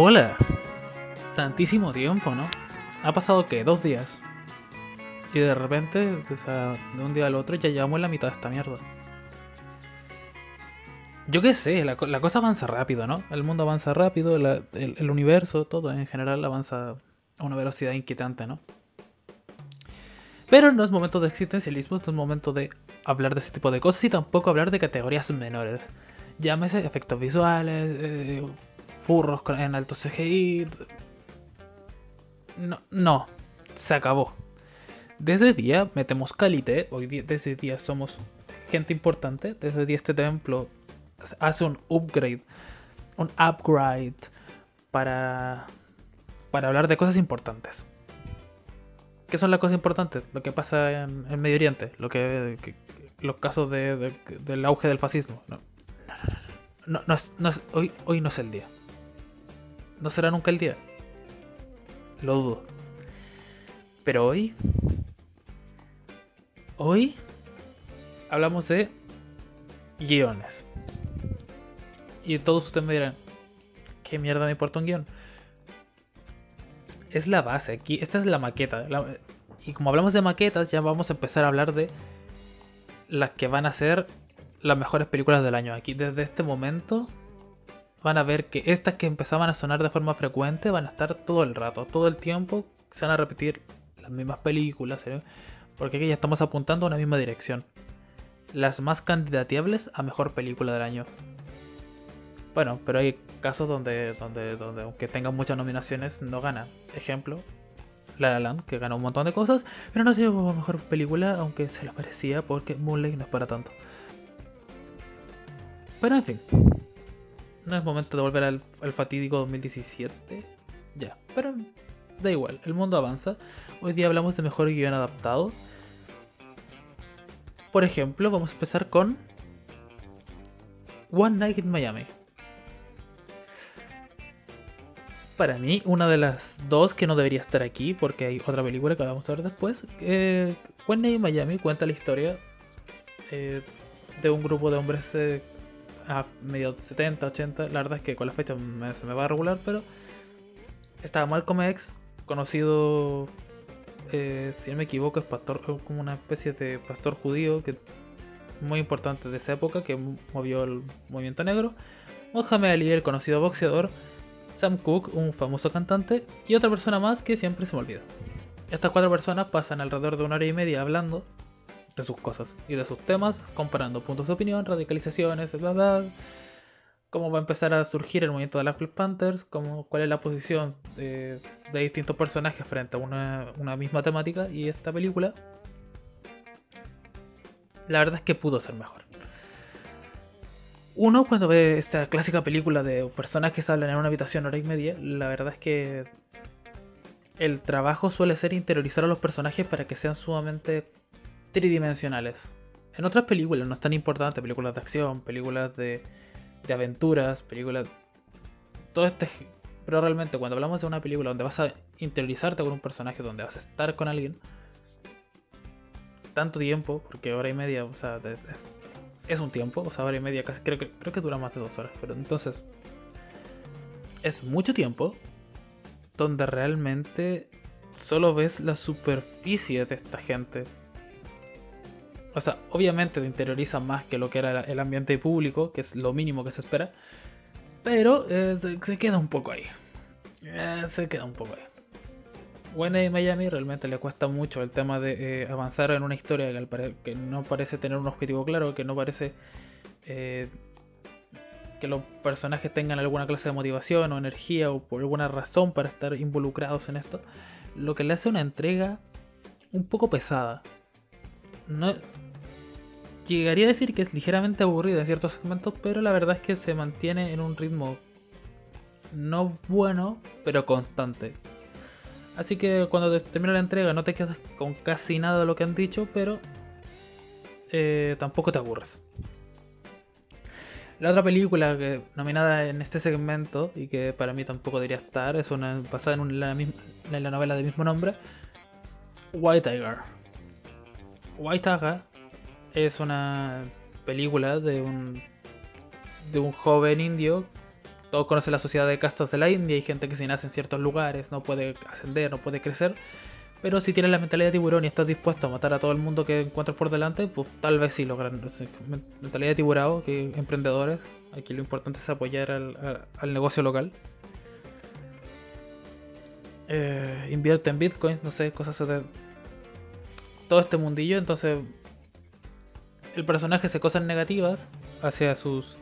Hola. Tantísimo tiempo, ¿no? Ha pasado que dos días. Y de repente, o sea, de un día al otro ya llevamos la mitad de esta mierda. Yo qué sé, la, co- la cosa avanza rápido, ¿no? El mundo avanza rápido, el universo, todo en general avanza a una velocidad inquietante, ¿no? Pero no es momento de existencialismo, no es momento de hablar de ese tipo de cosas y tampoco hablar de categorías menores. Llámese efectos visuales, eh, furros en alto CGI. No, no, se acabó. Desde ese día metemos calité, hoy día, desde ese día somos gente importante, desde día este templo hace un upgrade, un upgrade para, para hablar de cosas importantes. ¿Qué son las cosas importantes? Lo que pasa en, en Medio Oriente, lo que, los casos de- de- del auge del fascismo. No, no, no, no, hoy, hoy no es el día. No será nunca el día. Lo dudo. Pero hoy. Hoy. Hablamos de guiones. Y todos ustedes me dirán: ¿Qué mierda me importa un guion? Es la base. Aquí, esta es la maqueta. y como hablamos de maquetas, ya vamos a empezar a hablar de las que van a ser las mejores películas del año. Aquí, desde este momento, van a ver que estas que empezaban a sonar de forma frecuente van a estar todo el rato, todo el tiempo. Se van a repetir las mismas películas, ¿eh? porque aquí ya estamos apuntando a una misma dirección. Las más candidateables a mejor película del año. Bueno, pero hay casos donde, donde, donde aunque tengan muchas nominaciones, no gana. Ejemplo, La La Land, que ganó un montón de cosas, pero no ha sido como mejor película, aunque se lo merecía porque Moonlight no es para tanto. Pero en fin, no es momento de volver al, fatídico 2017. Ya, pero da igual, el mundo avanza. Hoy día hablamos de mejor guion adaptado. Por ejemplo, vamos a empezar con One Night in Miami. Para mí, una de las dos que no debería estar aquí, porque hay otra película que vamos a ver después. Eh, One Night in Miami cuenta la historia eh, de un grupo de hombres eh, a mediados 70, 80. La verdad es que con la fecha me- se me va a regular, pero estaba Malcolm X, conocido, eh, si no me equivoco, es pastor, como una especie de pastor judío que muy importante de esa época que movió el movimiento negro. Mohamed Ali, el conocido boxeador. Sam Cooke, un famoso cantante. Y otra persona más que siempre se me olvida. Estas cuatro personas pasan alrededor de una hora y media hablando de sus cosas y de sus temas, comparando puntos de opinión, radicalizaciones, bla bla. Cómo va a empezar a surgir el movimiento de las Black Panthers, cómo, cuál es la posición de, distintos personajes frente a una, una misma temática. Y esta película, la verdad es que pudo ser mejor. Uno cuando ve esta clásica película de personajes que hablan en una habitación hora y media, la verdad es que el trabajo suele ser interiorizar a los personajes para que sean sumamente tridimensionales. En otras películas no es tan importante, películas de acción, películas de, de aventuras, películas... Todo este... Pero realmente cuando hablamos de una película donde vas a interiorizarte con un personaje, donde vas a estar con alguien, tanto tiempo, porque hora y media, o sea, es un tiempo, o sea, hora y media casi, creo que, creo que dura más de dos horas, pero entonces es mucho tiempo donde realmente solo ves la superficie de esta gente. O sea, obviamente te interioriza más que lo que era el ambiente público, que es lo mínimo que se espera, pero eh, se, queda un poco ahí. Eh, se queda un poco ahí. Buena Miami realmente le cuesta mucho el tema de eh, avanzar en una historia que, que no parece tener un objetivo claro, que no parece que los personajes tengan alguna clase de motivación o energía o por alguna razón para estar involucrados en esto, lo que le hace una entrega un poco pesada. No, llegaría a decir que es ligeramente aburrida en ciertos segmentos, pero la verdad es que se mantiene en un ritmo no bueno, pero constante. Así que cuando te- termina la entrega no te quedas con casi nada de lo que han dicho, pero eh, tampoco te aburres. La otra película que, nominada en este segmento y que para mí tampoco debería estar es una basada en, un- la, misma- en la novela del mismo nombre, White Tiger. White Tiger es una película de un de un joven indio todos conocen la sociedad de castas de la India, hay gente que si nace en ciertos lugares no puede ascender, no puede crecer. Pero si tienes la mentalidad de tiburón y estás dispuesto a matar a todo el mundo que encuentres por delante, pues tal vez sí logran. Mentalidad de tiburón, que emprendedores. Aquí lo importante es apoyar al, negocio local. Eh, invierte en bitcoins, no sé, cosas de todo este mundillo. Entonces, el personaje hace cosas negativas hacia sus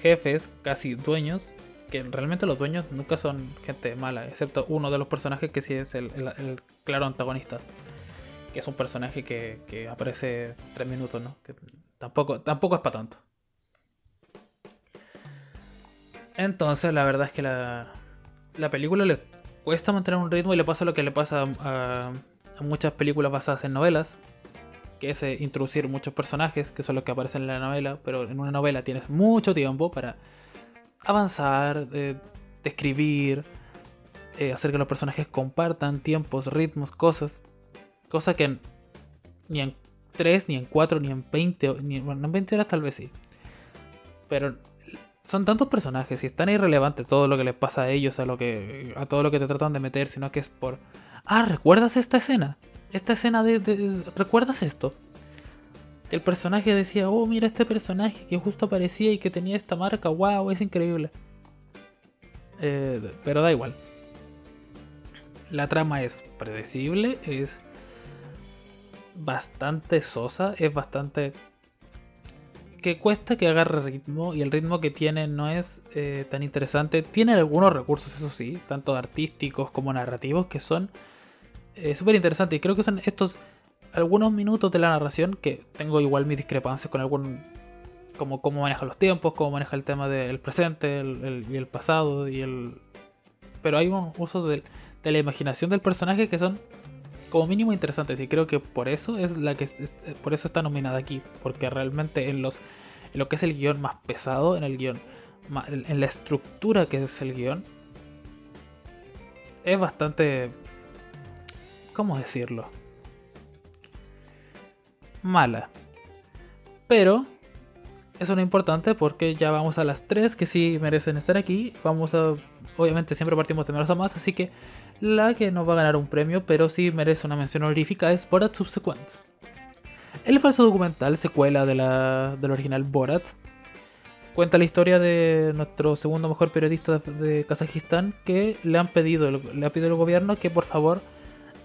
jefes, casi dueños, que realmente los dueños nunca son gente mala, excepto uno de los personajes que sí es el, claro antagonista. Que es un personaje que, aparece tres minutos, ¿no? Que tampoco, tampoco es para tanto. Entonces, la verdad es que la, la película le cuesta mantener un ritmo y le pasa lo que le pasa a muchas películas basadas en novelas, que es eh, introducir muchos personajes, que son los que aparecen en la novela, pero en una novela tienes mucho tiempo para avanzar, eh, describir, eh, hacer que los personajes compartan tiempos, ritmos, cosas. Cosa que ni en 3, ni en 4, ni en 20, ni, en 20 horas tal vez sí. Pero son tantos personajes y es tan irrelevante todo lo que les pasa a ellos, a, lo que, a todo lo que te tratan de meter, sino que es por... Ah, ¿recuerdas esta escena? Esta escena de ¿Recuerdas esto? el personaje decía, oh, mira este personaje que justo aparecía y que tenía esta marca, wow, es increíble. Eh, pero da igual. La trama es predecible, es bastante sosa, es bastante... que cuesta que agarre ritmo y el ritmo que tiene no es eh, tan interesante. Tiene algunos recursos, eso sí, tanto artísticos como narrativos, que son eh, súper interesantes. Y creo que son estos algunos minutos de la narración que tengo igual mis discrepancias con algún como cómo maneja los tiempos, cómo maneja el tema del presente y el pasado y el pero hay unos usos de, la imaginación del personaje que son como mínimo interesantes y creo que por eso es la que por eso está nominada aquí porque realmente en los en lo que es el guion más pesado en el guion en la estructura que es el guion es bastante cómo decirlo mala. Pero eso no es importante porque ya vamos a las tres que sí merecen estar aquí. Vamos a. Obviamente siempre partimos de a más, así que la que no va a ganar un premio, pero sí merece una mención honorífica es Borat Subsequent. El falso documental, secuela de la, del original Borat, cuenta la historia de nuestro segundo mejor periodista de, Kazajistán que le han pedido, le ha pedido el gobierno que por favor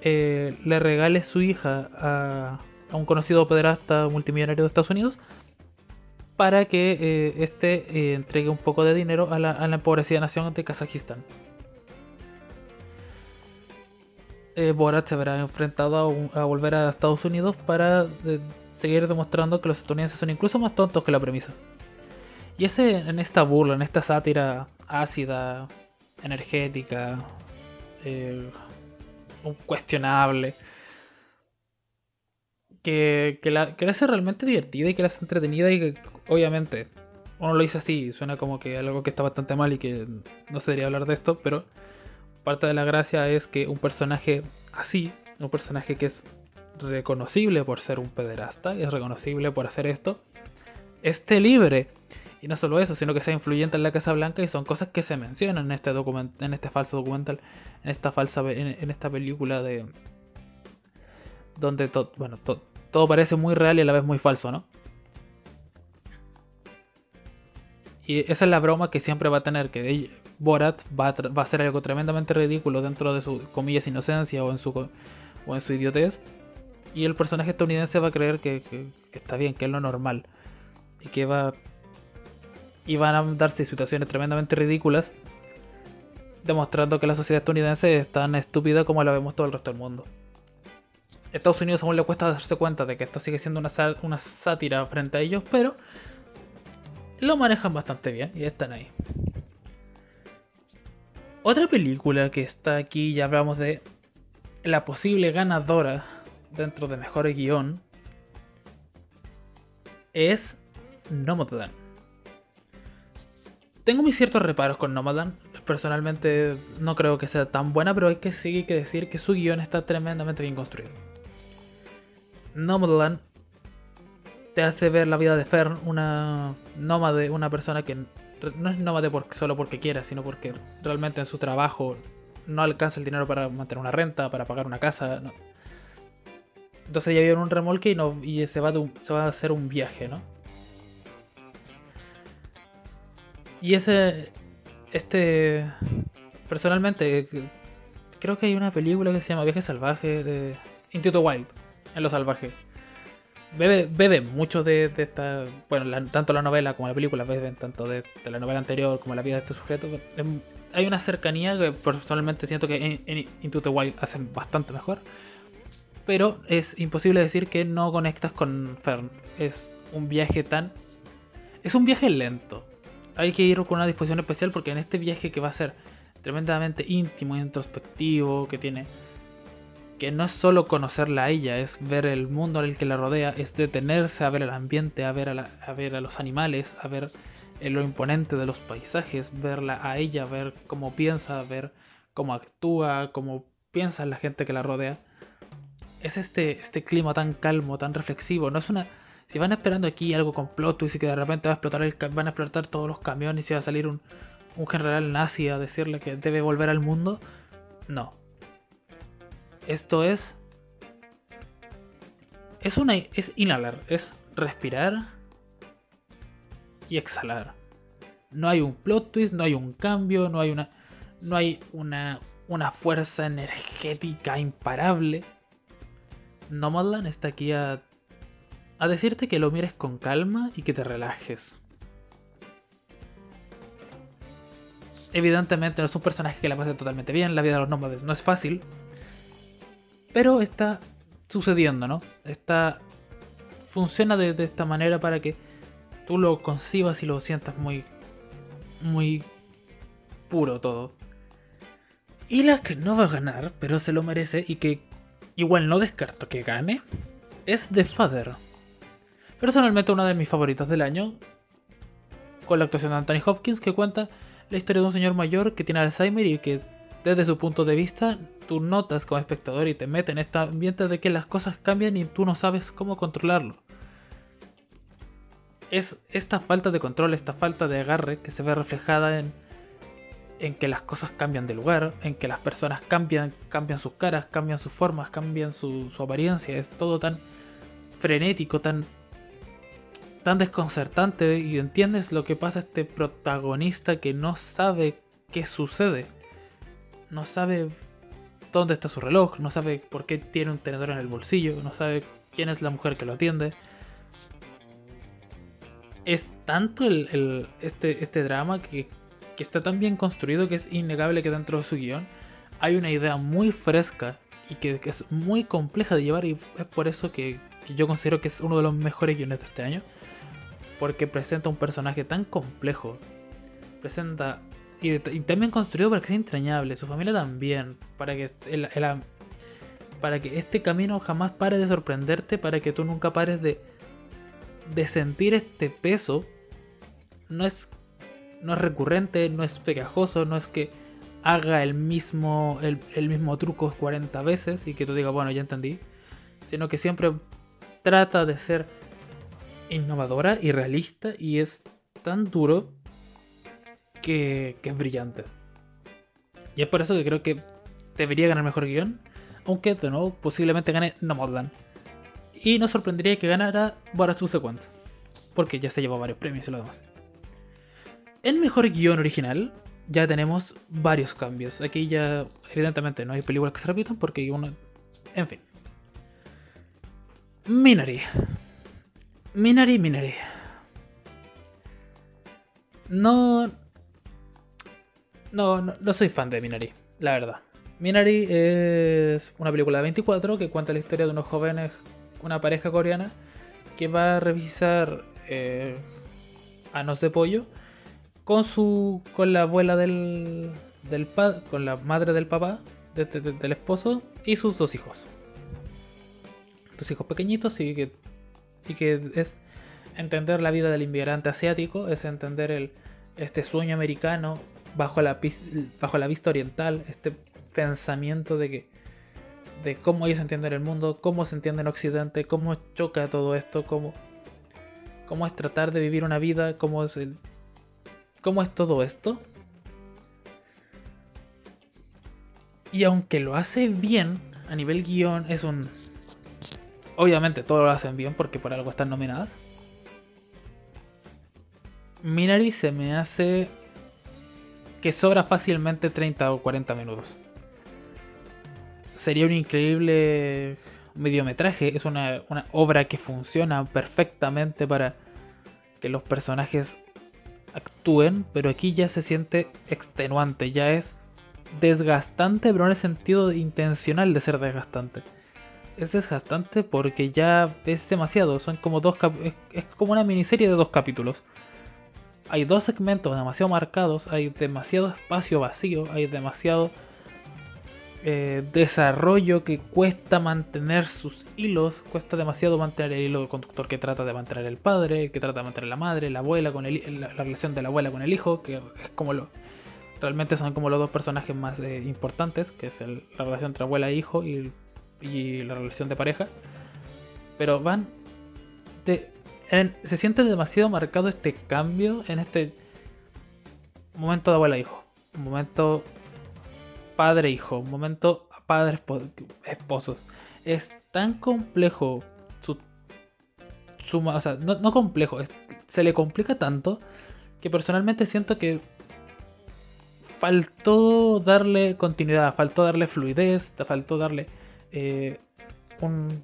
eh, le regale su hija a, un conocido pederasta multimillonario de Estados Unidos para que eh, este eh, entregue un poco de dinero a la, empobrecida nación de Kazajistán. Eh, Borat se verá enfrentado a, volver a Estados Unidos para seguir demostrando que los estadounidenses son incluso más tontos que la premisa. Y ese, en esta burla, en esta sátira ácida, energética, cuestionable, que, la, que la hace realmente divertida y que la hace entretenida y que obviamente uno lo dice así, suena como que algo que está bastante mal y que no se debería hablar de esto, pero parte de la gracia es que un personaje así, un personaje que es reconocible por ser un pederasta, es reconocible por hacer esto, esté libre. Y no solo eso, sino que sea influyente en la Casa Blanca y son cosas que se mencionan en este, en este falso documental, en esta, falsa, en, esta película de... Donde todo, bueno, todo parece muy real y a la vez muy falso, ¿no? Y esa es la broma que siempre va a tener, que Borat va a, va a hacer algo tremendamente ridículo dentro de su, comillas, inocencia o en su, o en su idiotez. Y el personaje estadounidense va a creer que, está bien, que es lo normal. Y que va... Y van a darse situaciones tremendamente ridículas, demostrando que la sociedad estadounidense es tan estúpida como la vemos todo el resto del mundo. Estados Unidos aún le cuesta darse cuenta de que esto sigue siendo una, sátira frente a ellos, pero lo manejan bastante bien y están ahí. Otra película que está aquí, ya hablamos de la posible ganadora dentro de mejor guion, es Nomadland. Tengo mis ciertos reparos con Nomadland. Personalmente no creo que sea tan buena, pero hay que seguir que decir que su guion está tremendamente bien construido. Nomadland te hace ver la vida de Fern, una nómade, una persona que no es nómade solo porque quiera, sino porque realmente en su trabajo no alcanza el dinero para mantener una renta, para pagar una casa. Entonces ya vive en un remolque y, no, y se va a hacer un viaje, ¿no? Y ese. Este. Personalmente, creo que hay una película que se llama Viaje Salvaje de the Wild, en lo salvaje. Bebe, bebe mucho de, esta. Bueno, tanto la novela como la película beben tanto de, la novela anterior como la vida de este sujeto. Em, hay una cercanía que personalmente siento que en, the Wild hacen bastante mejor. Pero es imposible decir que no conectas con Fern. Es un viaje tan. Es un viaje lento hay que ir con una disposición especial porque en este viaje que va a ser tremendamente íntimo, introspectivo, que tiene que no es solo conocerla a ella, es ver el mundo en el que la rodea, es detenerse a ver el ambiente, a ver a, a ver a los animales, a ver lo imponente de los paisajes, verla a ella, ver cómo piensa, ver cómo actúa, cómo piensa la gente que la rodea. Es este, este clima tan calmo, tan reflexivo, no es una si van esperando aquí algo con plot twist y que de repente van a explotar todos los camiones y va a salir un, general nazi a decirle que debe volver al mundo, no. Esto es. Es una. es inhalar, es respirar y exhalar. No hay un plot twist, no hay un cambio, no hay una. No hay una. una fuerza energética imparable. Nomadland está aquí a a decirte que lo mires con calma y que te relajes. Evidentemente no es un personaje que la pase totalmente bien, la vida de los nómades no es fácil, pero está sucediendo, ¿no? Está funciona de, de, esta manera para que tú lo concibas y lo sientas muy muy puro todo. Y la que no va a ganar, pero se lo merece y que igual no descarto que gane, es The Father. Personalmente una de mis favoritas del año, con la actuación de Anthony Hopkins, que cuenta la historia de un señor mayor que tiene Alzheimer y que desde su punto de vista tú notas como espectador y te mete en este ambiente de que las cosas cambian y tú no sabes cómo controlarlo. Es esta falta de control, esta falta de agarre que se ve reflejada en, en que las cosas cambian de lugar, en que las personas cambian, cambian sus caras, cambian sus formas, cambian su apariencia. Es todo tan frenético, tan tan desconcertante y entiendes lo que pasa a este protagonista que no sabe qué sucede. No sabe dónde está su reloj, no sabe por qué tiene un tenedor en el bolsillo, no sabe quién es la mujer que lo atiende. Es tanto el, este, este drama que, que está tan bien construido que es innegable que dentro de su guion hay una idea muy fresca y que, es muy compleja de llevar y es por eso que, que, yo considero que es uno de los mejores guiones de este año porque presenta un personaje tan complejo. Presenta. Y, también construido para que sea entrañable. Su familia también. Para que, el, para que este camino jamás pare de sorprenderte. Para que tú nunca pares de. De sentir este peso. No es. No es recurrente. No es pegajoso. No es que haga el mismo. El, el mismo truco 40 veces. Y que tú digas, bueno, ya entendí. Sino que siempre trata de ser innovadora y realista y es tan duro que, es brillante. Y es por eso que creo que debería ganar mejor guion, aunque de nuevo posiblemente gane Nomadland. Y nos sorprendería que ganara Borat Subsequent, porque ya se llevó varios premios y lo demás. En mejor guion original ya tenemos varios cambios. Aquí ya evidentemente no hay películas que se repitan porque uno... En fin. Minari. Minari, Minari. No, no, no, soy fan de Minari, la verdad. Minari es una película de 24 que cuenta la historia de unos jóvenes, una pareja coreana, que va a revisar eh, anos de pollo con su con la abuela del, del con la madre del papá, del esposo y sus dos hijos. Dos hijos pequeñitos y que y que es entender la vida del inmigrante asiático, es entender el, este sueño americano bajo la, vista oriental, este pensamiento de que de cómo ellos entienden el mundo, cómo se entiende en Occidente, cómo choca todo esto, cómo, cómo es tratar de vivir una vida, cómo es el cómo es todo esto. Y aunque lo hace bien a nivel guion, es un... Obviamente todo lo hacen bien porque por algo están nominadas. Minari se me hace que sobra fácilmente 30 o 40 minutos. Sería un increíble mediometraje, es una, una obra que funciona perfectamente para que los personajes actúen, pero aquí ya se siente extenuante, ya es desgastante, pero en el sentido intencional de ser desgastante. Es desgastante porque ya es demasiado, son como dos es como una miniserie de dos capítulos. Hay dos segmentos demasiado marcados, hay demasiado espacio vacío, hay demasiado eh, desarrollo que cuesta mantener sus hilos, cuesta demasiado mantener el hilo conductor que trata de mantener el padre, que trata de mantener la madre, la abuela con el, la, relación de la abuela con el hijo, que es como lo realmente son como los dos personajes más eh, importantes, que es la relación entre abuela e hijo y, y, la relación de pareja, pero van se siente demasiado marcado este cambio en este momento de abuela e un momento padre-hijo, un momento padre-esposos. Es tan complejo su, su o sea, no, complejo, se le complica tanto que personalmente siento que faltó darle continuidad, faltó darle fluidez, faltó darle eh, un,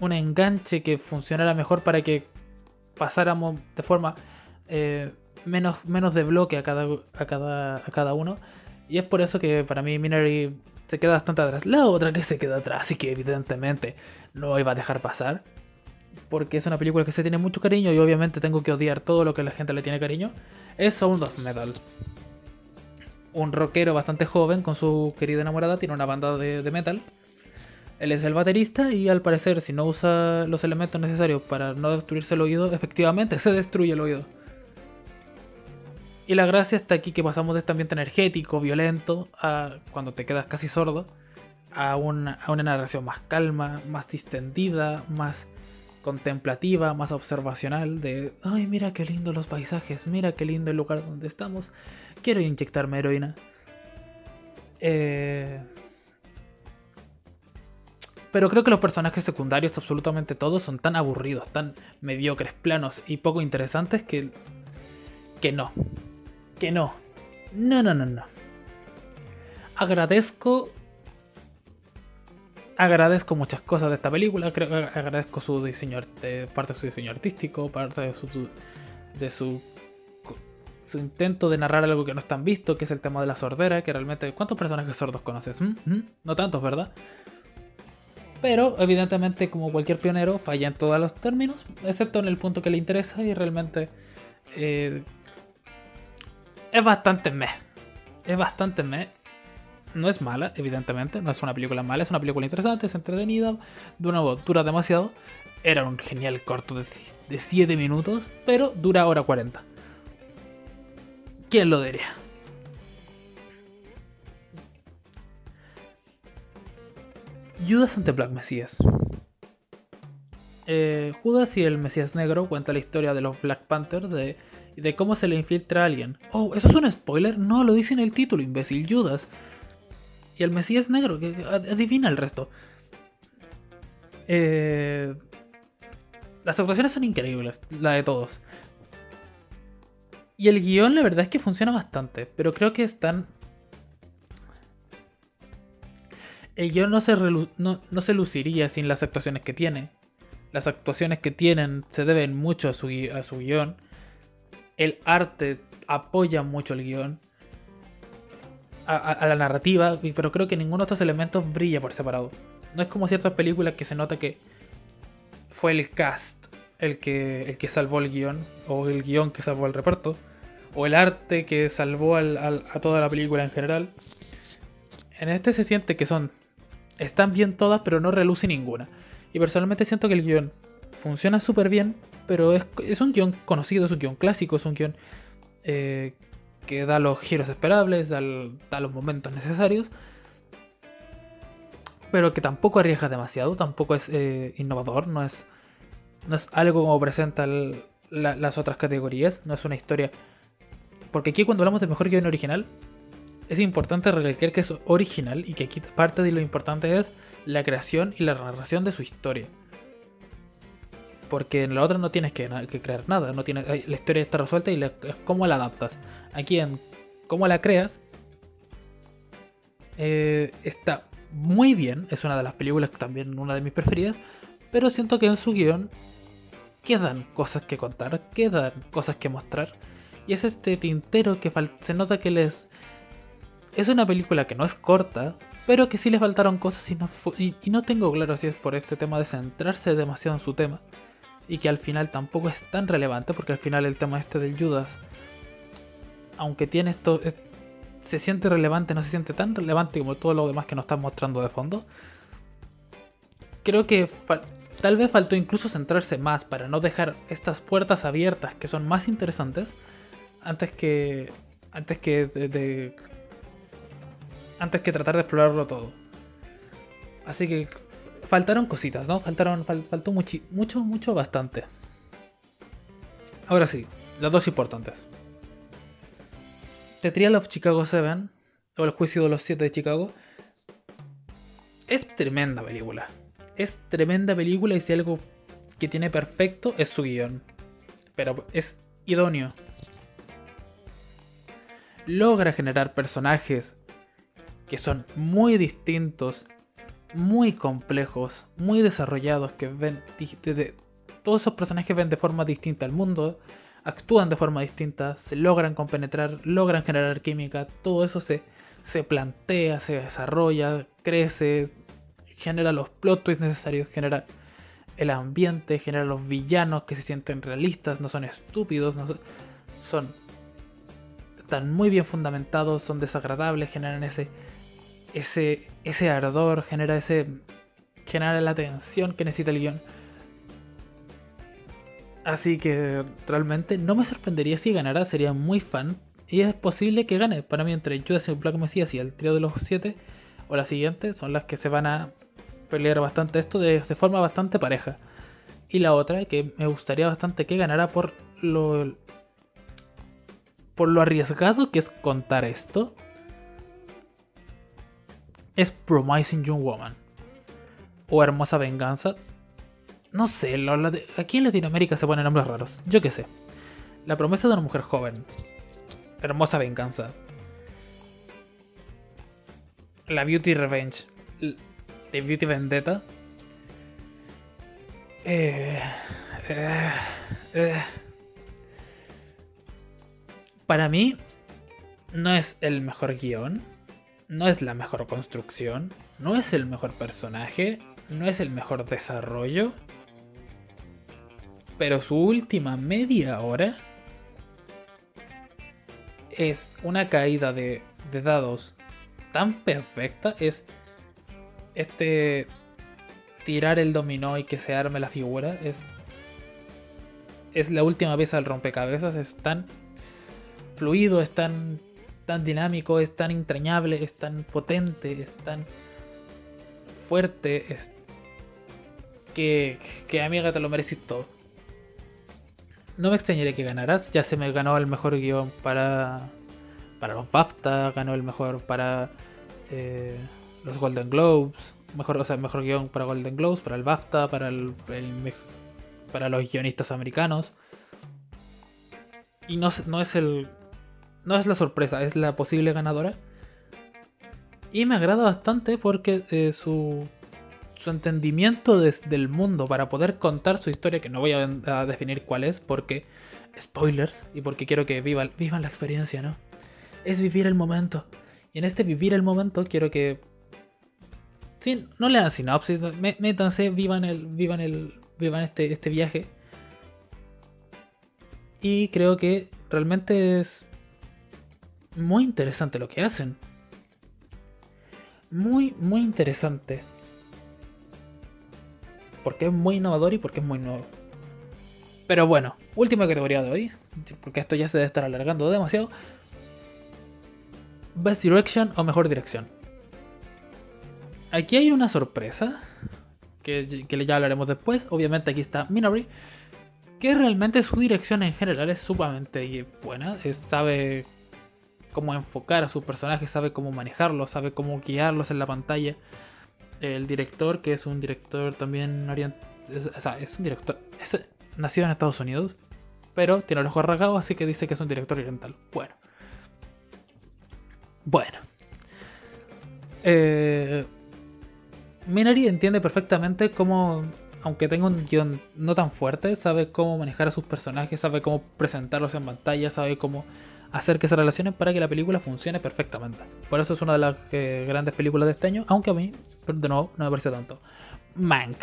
un, enganche que funcionara mejor para que pasáramos de forma eh, menos, menos de bloque a cada, a, cada, a cada uno y es por eso que para mí Minari se queda bastante atrás. La otra que se queda atrás y que evidentemente no iba a dejar pasar. Porque es una película que se tiene mucho cariño y obviamente tengo que odiar todo lo que la gente le tiene cariño. Es Sound of Metal. Un rockero bastante joven con su querida enamorada tiene una banda de metal. Él es el baterista y al parecer si no usa los elementos necesarios para no destruirse el oído, efectivamente se destruye el oído. Y la gracia está aquí que pasamos de este ambiente energético, violento, a cuando te quedas casi sordo, a una, narración más calma, más distendida, más contemplativa, más observacional, de, ay, mira qué lindo los paisajes, mira qué lindo el lugar donde estamos, quiero inyectarme heroína. Eh... Pero creo que los personajes secundarios, absolutamente todos, son tan aburridos, tan mediocres, planos y poco interesantes que... que no que no. No, no, no, no. Agradezco. Agradezco muchas cosas de esta película. Creo que agradezco su diseño, parte de su diseño artístico, parte de su, de su, su intento de narrar algo que no están visto, que es el tema de la sordera, que realmente ¿cuántos personajes sordos conoces? ¿Mm? ¿Mm? No tantos, ¿verdad? Pero evidentemente, como cualquier pionero, falla en todos los términos, excepto en el punto que le interesa y realmente eh, es bastante meh. Es bastante meh. No es mala, evidentemente. No es una película mala. Es una película interesante, es entretenida. De nuevo, dura demasiado. Era un genial corto de 7 minutos. Pero dura hora 40. ¿Quién lo diría? Judas ante Black Messias. Eh, Judas y el Mesías Negro cuenta la historia de los Black Panthers de de cómo se le infiltra a alguien. Oh, ¿eso es un spoiler? No, lo dice en el título, imbécil, Judas. Y el Mesías negro, adivina el resto. Eh, las actuaciones son increíbles, la de todos. Y el guion, la verdad es que funciona bastante, pero creo que están. El guion no se, no, no se luciría sin las actuaciones que tiene. Las actuaciones que tienen se deben mucho a su, a su guion el arte apoya mucho el guion, a, la narrativa, pero creo que ninguno de estos elementos brilla por separado. No es como ciertas películas que se nota que fue el cast el que, el que salvó el guion, o el guion que salvó el reparto, o el arte que salvó a toda la película en general. En este se siente que son. Están bien todas, pero no reluce ninguna. Y personalmente siento que el guion funciona súper bien, pero es, un guion conocido, es un guion clásico, es un guion eh, que da los giros esperables, da, los momentos necesarios, pero que tampoco arriesga demasiado, tampoco es eh, innovador, no es, no es algo como presentan las otras categorías, no es una historia porque aquí cuando hablamos de mejor guion original, es importante recalcar que es original y que aquí parte de lo importante es la creación y la narración de su historia. Porque en la otra no tienes que, crear nada, no tienes, la historia está resuelta y es cómo la adaptas. Aquí en cómo la creas eh, está muy bien, es una de las películas también una de mis preferidas, pero siento que en su guion quedan cosas que contar, quedan cosas que mostrar. Y es este tintero que se nota que les... Es una película que no es corta, pero que sí les faltaron cosas y no, y, no tengo claro si es por este tema de centrarse demasiado en su tema. Y que al final tampoco es tan relevante, porque al final el tema este del Judas, aunque tiene esto, se siente relevante, no se siente tan relevante como todo lo demás que nos están mostrando de fondo. Creo que tal vez faltó incluso centrarse más para no dejar estas puertas abiertas que son más interesantes antes que antes que de, antes que tratar de explorarlo todo. Así que faltaron cositas, ¿no? Faltaron faltó mucho, mucho, mucho, bastante. Ahora sí, las dos importantes. The Trial of Chicago 7, o El Juicio de los Siete de Chicago, es tremenda película. Es tremenda película y si algo que tiene perfecto es su guion. Pero es idóneo. Logra generar personajes que son muy distintos, muy complejos, muy desarrollados, que ven... todos esos personajes ven de forma distinta al mundo actúan de forma distinta, se logran compenetrar, logran generar química, todo eso se, se plantea, se desarrolla, crece, genera los plot twists necesarios, genera el ambiente, genera los villanos que se sienten realistas, no son estúpidos, no son, están muy bien fundamentados, son desagradables, generan ese ese ese ardor, genera ese genera la tensión que necesita el guion Así que realmente no me sorprendería si ganara, sería muy fan. Y es posible que gane. Para mí, entre Judas Black Messiah y el trío de los siete, o la siguiente, son las que se van a pelear bastante esto de, forma bastante pareja. Y la otra, que me gustaría bastante que ganara por lo. por lo arriesgado que es contar esto. Es Promising Young Woman. O Hermosa Venganza. No sé, aquí en Latinoamérica se ponen nombres raros. Yo qué sé. La promesa de una mujer joven. Hermosa venganza. La Beauty Revenge. The Beauty Vendetta. Eh, eh, eh. Para mí, no es el mejor guion. No es la mejor construcción. No es el mejor personaje. No es el mejor desarrollo pero su última media hora es una caída de, dados tan perfecta. Es este tirar el dominó y que se arme la figura. Es, es la última pieza del rompecabezas. Es tan fluido, es tan, tan dinámico, es tan entrañable, es tan potente, es tan fuerte. Es que, que amiga te lo mereces todo. No me extrañaría que ganaras. Ya se me ganó el mejor guion para, para los BAFTA, ganó el mejor para eh, los Golden Globes. Mejor, o sea, mejor guion para Golden Globes, para el BAFTA, para, el, para los guionistas americanos. Y no, no es el. No es la sorpresa, es la posible ganadora. Y me agrada bastante porque eh, su su entendimiento del mundo para poder contar su historia, que no voy a, definir cuál es, porque spoilers, y porque quiero que vivan, la experiencia, ¿no? Es vivir el momento. Y en este vivir el momento quiero que... Sí, no lean sinopsis, métanse, vivan el, vivan el, vivan este, este viaje. Y creo que realmente es muy interesante lo que hacen. Muy, muy interesante porque es muy innovador y porque es muy nuevo. Pero bueno, última categoría de hoy, porque esto ya se debe estar alargando demasiado. Best Direction o Mejor Dirección. Aquí hay una sorpresa, que, que ya hablaremos después. Obviamente aquí está Minori, que realmente su dirección en general es sumamente buena. sabe cómo enfocar a sus personajes, sabe cómo manejarlos, sabe cómo guiarlos en la pantalla. El director, que es un director también es, o sea, es un director, es nacido en Estados Unidos, pero tiene los ojos rasgados, así que dice que es un director oriental. Bueno. Bueno. Eh, Minari entiende perfectamente cómo aunque tenga un guion no tan fuerte, sabe cómo manejar a sus personajes, sabe cómo presentarlos en pantalla, sabe cómo hacer que se relacionen para que la película funcione perfectamente. Por eso es una de las eh, grandes películas de este año, aunque a mí, de nuevo, no me pareció tanto. Mank.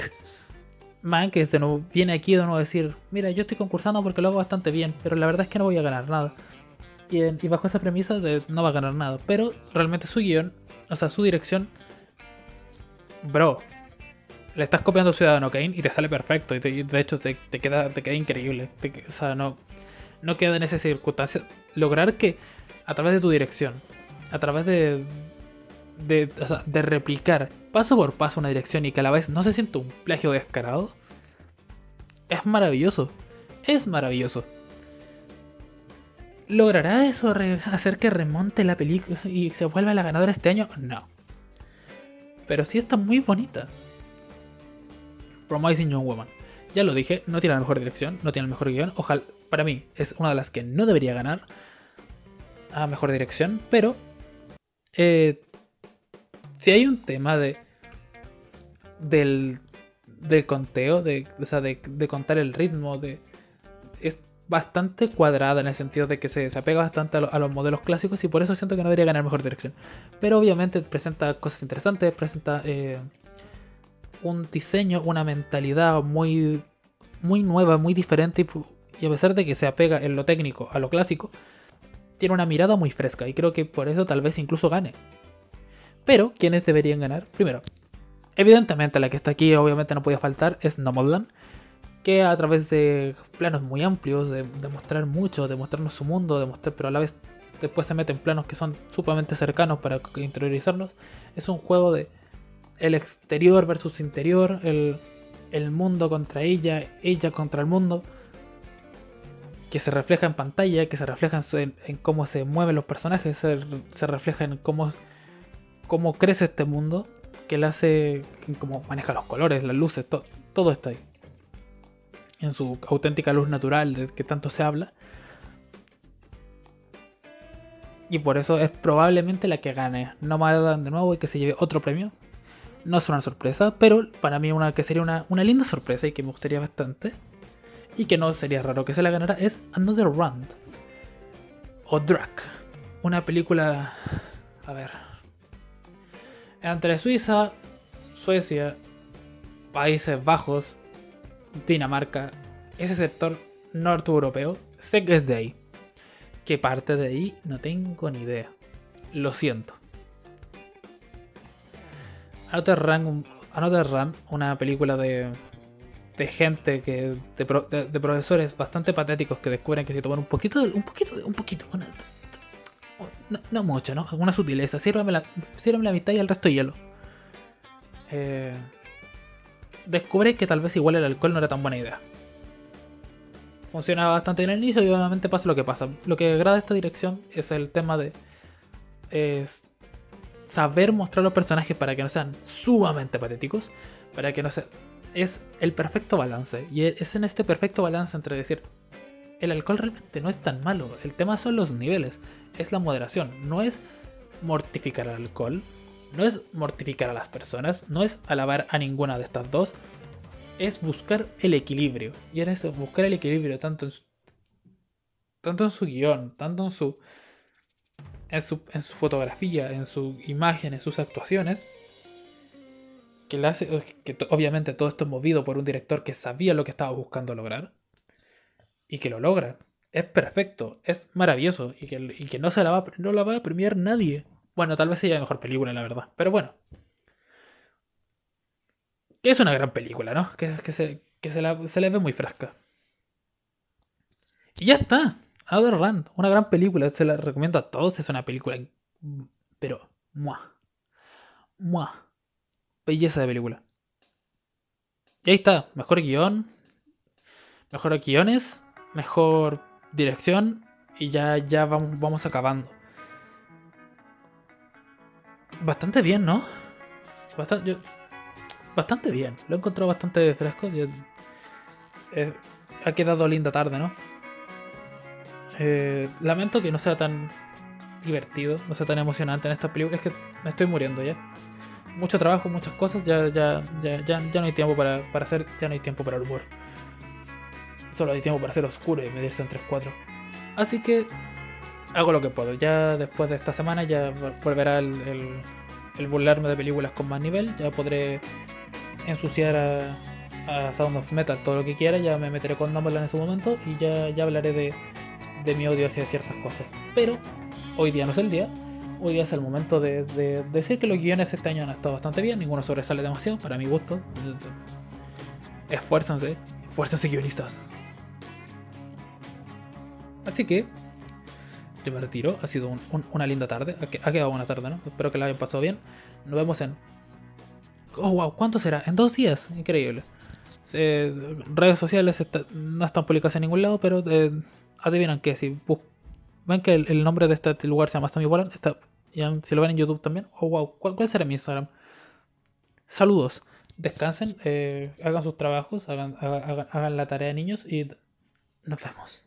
Mank es de nuevo, viene aquí de nuevo a decir, mira, yo estoy concursando porque lo hago bastante bien, pero la verdad es que no voy a ganar nada. Y, bajo esa premisa no va a ganar nada. Pero realmente su guion, o sea, su dirección, bro, le estás copiando Ciudadano Kane y te sale perfecto. Y de hecho te, queda, te queda increíble. o sea, no, no queda en esa circunstancia. Lograr que a través de tu dirección, a través de, de, de replicar paso por paso una dirección y que a la vez no se siente un plagio descarado, es maravilloso. Es maravilloso. ¿Logrará eso hacer que remonte la película y se vuelva la ganadora este año? No. Pero sí está muy bonita. Promising Young Woman. Ya lo dije, no tiene la mejor dirección, no tiene el mejor guion. Ojalá, para mí, es una de las que no debería ganar a mejor dirección, pero eh, si hay un tema de del, del conteo, de, o sea, de, contar el ritmo, de es bastante cuadrada en el sentido de que se, se apega bastante a, los modelos clásicos y por eso siento que no debería ganar mejor dirección. Pero obviamente presenta cosas interesantes, presenta eh, un diseño, una mentalidad muy, muy nueva, muy diferente y, a pesar de que se apega en lo técnico a lo clásico, tiene una mirada muy fresca y creo que por eso tal vez incluso gane. Pero, ¿quiénes deberían ganar? Primero, evidentemente la que está aquí obviamente no podía faltar es Nomadland, que a través de planos muy amplios, de, mostrar mucho, de mostrarnos su mundo, de mostrar, pero a la vez después se mete en planos que son sumamente cercanos para interiorizarnos, es un juego de el exterior versus interior, el, mundo contra ella, ella contra el mundo, que se refleja en pantalla, que se refleja en, cómo se mueven los personajes, se, refleja en cómo, cómo crece este mundo, que le hace, cómo maneja los colores, las luces, todo está ahí. En su auténtica luz natural de que tanto se habla. Y por eso es probablemente la que gane No Nomadan de nuevo y que se lleve otro premio. No es una sorpresa, pero para mí una que sería una, linda sorpresa y que me gustaría bastante. Y que no sería raro que se la ganara es Another Round. O Drac. Una película... A ver. Entre Suiza, Suecia, Países Bajos, Dinamarca, ese sector norte europeo, sé que es de ahí. ¿Qué parte de ahí? No tengo ni idea. Lo siento. Another Run, Run una película de, de gente que de, profesores bastante patéticos que descubren que si toman un poquito, un poquito, un poquito, no, mucho, ¿no? Alguna sutileza, sírvame la, mitad y el resto hielo. Eh, descubre que tal vez igual el alcohol no era tan buena idea. Funciona bastante en el inicio y obviamente pasa lo que pasa. Lo que agrada esta dirección es el tema de saber mostrar los personajes para que no sean sumamente patéticos, para que no sea... Es el perfecto balance. Y es en este perfecto balance entre decir, el alcohol realmente no es tan malo, el tema son los niveles, es la moderación, no es mortificar al alcohol, no es mortificar a las personas, no es alabar a ninguna de estas dos, es buscar el equilibrio. Y en eso, buscar el equilibrio tanto en tanto en su guion, tanto en su en su, fotografía, en su imagen, en sus actuaciones, que, le hace, que obviamente todo esto es movido por un director que sabía lo que estaba buscando lograr y que lo logra. Es perfecto, es maravilloso y que, no se la va, no la va a premiar nadie. Bueno, tal vez sea la mejor película, la verdad, pero bueno. Que es una gran película, ¿no? Que, se, se, se le ve muy fresca. Y ya está. Other una gran película, se la recomiendo a todos, es una película, pero, muah, muah, belleza de película. Y ahí está, mejor guion, mejor guiones, mejor dirección y ya, ya vamos, acabando. Bastante bien, ¿no? Bastante, bastante bien. Lo he encontrado bastante fresco. Ha quedado linda tarde, ¿no? Eh, lamento que no sea tan divertido, no sea tan emocionante en esta película. Es que me estoy muriendo ya. Mucho trabajo, muchas cosas, ya, ya, ya, ya, no hay tiempo para, para, hacer, ya no hay tiempo para el humor. Solo hay tiempo para hacer oscuro y medirse en 3-4. Así que hago lo que puedo. Ya después de esta semana ya volverá el, el, burlarme de películas con más nivel. Ya podré ensuciar a, a, Sound of Metal todo lo que quiera. Ya me meteré con Numberland en su momento y ya, ya hablaré de, de, mi odio hacia ciertas cosas. Pero hoy día no es el día. Hoy día es el momento de, de decir que los guiones este año han estado bastante bien. Ninguno sobresale demasiado, para mi gusto. Esfuérzanse, esfuérzanse guionistas. Así que yo me retiro. Ha sido una linda tarde. Ha, quedado buena tarde, ¿no? Espero que la hayan pasado bien. Nos vemos en. Oh, wow, ¿cuánto será? En dos días. Increíble. Eh, redes sociales no están publicadas en ningún lado, pero eh, adivinan que si ven que el, nombre de este lugar se llama Sammy Wallen, está, si lo ven en YouTube también. Oh, wow, ¿cuál, será mi Instagram? Saludos. Descansen, eh, hagan sus trabajos, hagan, la tarea, niños, y nos vemos.